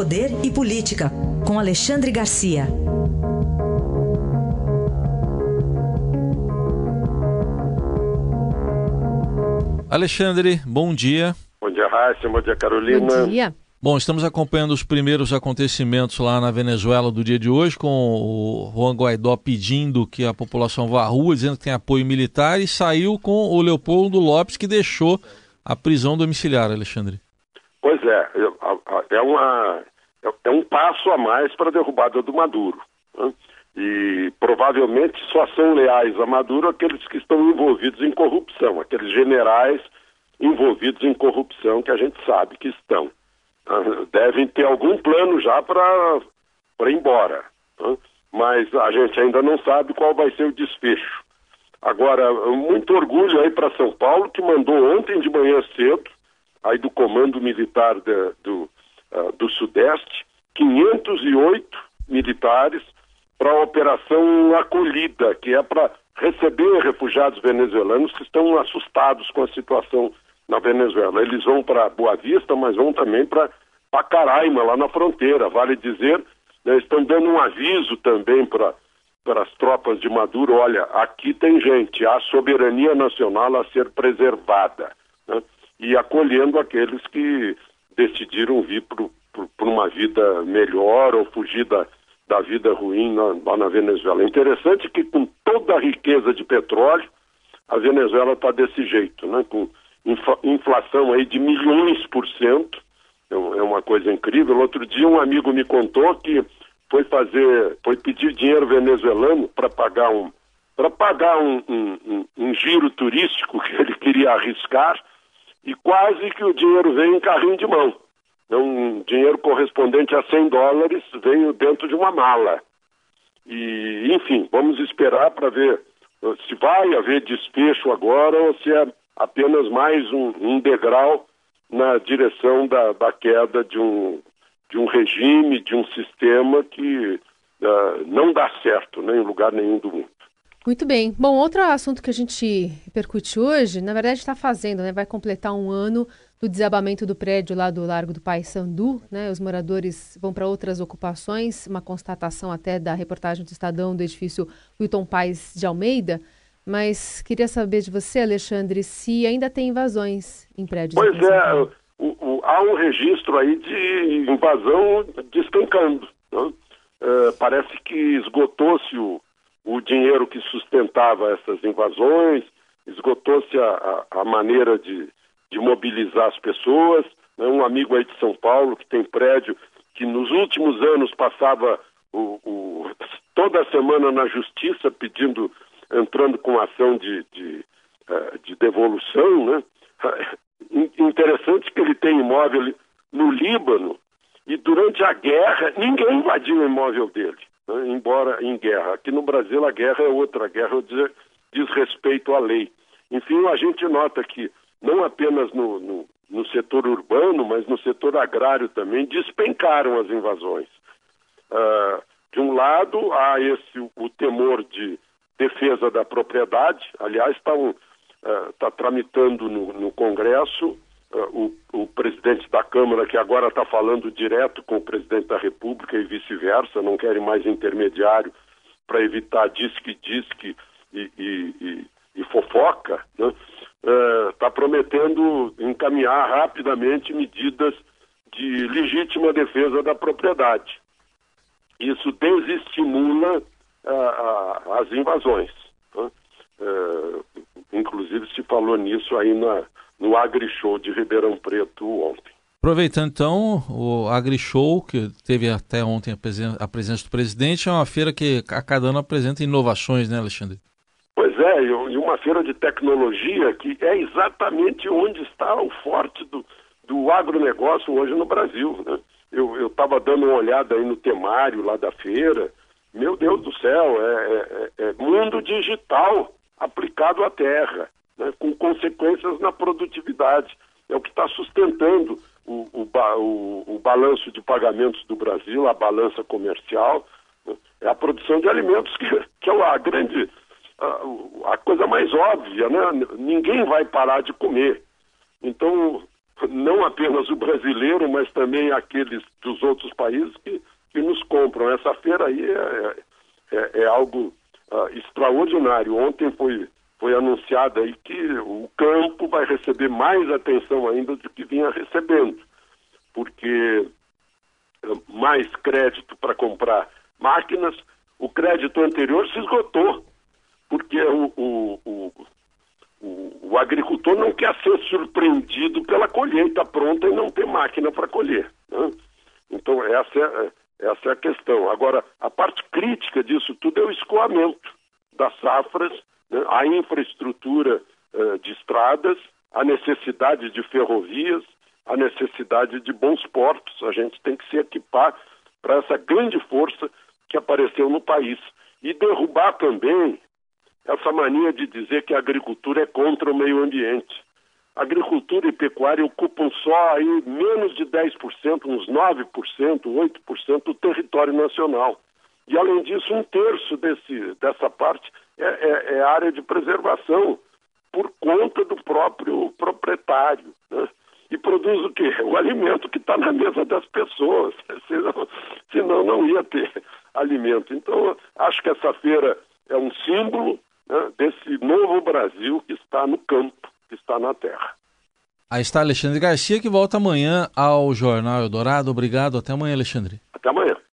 Poder e Política, com Alexandre Garcia. Alexandre, bom dia. Bom dia, Raíssa. Bom dia, Carolina. Bom dia. Bom, estamos acompanhando os primeiros acontecimentos lá na Venezuela do dia de hoje, com o Juan Guaidó pedindo que a população vá à rua, dizendo que tem apoio militar, e saiu com o Leopoldo Lopes, que deixou a prisão domiciliar, Alexandre. Pois é, é, uma, é um passo a mais para a derrubada do Maduro. Né? E provavelmente só são leais a Maduro aqueles que estão envolvidos em corrupção, aqueles generais envolvidos em corrupção que a gente sabe que estão. Ah, devem ter algum plano já para ir embora. Né? Mas a gente ainda não sabe qual vai ser o desfecho. Agora, muito orgulho aí para São Paulo, que mandou ontem de manhã cedo, aí do Comando Militar de, do, uh, do Sudeste, 508 militares para a Operação Acolhida, que é para receber refugiados venezuelanos que estão assustados com a situação na Venezuela. Eles vão para Boa Vista, mas vão também para Pacaraima, lá na fronteira. Vale dizer, né, estão dando um aviso também para para as tropas de Maduro, olha, aqui tem gente, há soberania nacional a ser preservada, né? e acolhendo aqueles que decidiram vir para uma vida melhor ou fugir da, da vida ruim na, lá na Venezuela. É interessante que com toda a riqueza de petróleo, a Venezuela está desse jeito, né? com inflação aí de milhões por cento, é, é uma coisa incrível. Outro dia um amigo me contou que foi fazer, foi pedir dinheiro venezuelano para pagar um para pagar um, um, um, um, giro turístico que ele queria arriscar e quase que o dinheiro veio em carrinho de mão. Um dinheiro correspondente a 100 dólares veio dentro de uma mala. E, enfim, vamos esperar para ver se vai haver desfecho agora ou se é apenas mais um, um degrau na direção da, da, queda de um, de um regime, de um sistema que uh, não dá certo né, em lugar nenhum do mundo. Muito bem. Bom, outro assunto que a gente repercute hoje, na verdade está fazendo, né? Vai completar um ano do desabamento do prédio lá do Largo do Paissandu, né? Os moradores vão para outras ocupações, uma constatação até da reportagem do Estadão do edifício Wilton Pais de Almeida. Mas queria saber de você, Alexandre, se ainda tem invasões em prédios. Pois é, o, o, há um registro aí de invasão despencando. Né? É, parece que esgotou-se o, o dinheiro que sustentava essas invasões, esgotou-se a, a, a, maneira de, de mobilizar as pessoas. Né? Um amigo aí de São Paulo que tem prédio que nos últimos anos passava o, o, toda semana na justiça pedindo entrando com ação de, de, uh, de devolução, né? Interessante que ele tem imóvel no Líbano e durante a guerra ninguém invadiu o imóvel dele, né? embora em guerra. Aqui no Brasil a guerra é outra, a guerra diz, diz respeito à lei. Enfim, a gente nota que não apenas no, no, no setor urbano, mas no setor agrário também despencaram as invasões. Uh, de um lado, há esse o temor de defesa da propriedade. Aliás, está uh, tá tramitando no, no Congresso o, o, presidente da Câmara, que agora está falando direto com o presidente da República e vice-versa, não querem mais intermediário para evitar disque-disque e, e, e, e, fofoca, está né? uh, prometendo encaminhar rapidamente medidas de legítima defesa da propriedade. Isso desestimula as invasões. Né? É, inclusive se falou nisso aí na, no AgriShow de Ribeirão Preto ontem. Aproveitando então, o AgriShow, que teve até ontem a, presen a presença do presidente, é uma feira que a cada ano apresenta inovações, né, Alexandre? Pois é, e uma feira de tecnologia que é exatamente onde está o forte do, do agronegócio hoje no Brasil. Né? Eu estava dando uma olhada aí no temário lá da feira, meu Deus do céu, é, é, é mundo digital aplicado à terra, né, com consequências na produtividade. É o que está sustentando o, o, o, o, balanço de pagamentos do Brasil, a balança comercial, né, é a produção de alimentos, que, que é a grande, a, a, coisa mais óbvia, né? Ninguém vai parar de comer. Então, não apenas o brasileiro, mas também aqueles dos outros países que, que nos compram. Essa feira aí é, é, é algo uh, extraordinário. Ontem foi, foi anunciado aí que o campo vai receber mais atenção ainda do que vinha recebendo, porque uh, mais crédito para comprar máquinas, o crédito anterior se esgotou, porque o, o, o, o, o agricultor não quer ser surpreendido pela colheita pronta e não ter máquina para colher. Né? Então, essa é, essa é a questão. Agora, a parte crítica disso tudo é o escoamento das safras, né? a infraestrutura uh, de estradas, a necessidade de ferrovias, a necessidade de bons portos. A gente tem que se equipar para essa grande força que apareceu no país. E derrubar também essa mania de dizer que a agricultura é contra o meio ambiente. Agricultura e pecuária ocupam só aí menos de 10%, uns 9%, 8% do território nacional. E, além disso, um terço desse, dessa parte é, é, é área de preservação, por conta do próprio proprietário. Né? E produz o quê? O alimento que está na mesa das pessoas. Senão, senão não ia ter alimento. Então, acho que essa feira é um símbolo né, desse novo Brasil que está no campo, que está na terra. Aí está Alexandre Garcia, que volta amanhã ao Jornal Eldorado. Obrigado. Até amanhã, Alexandre. Até amanhã.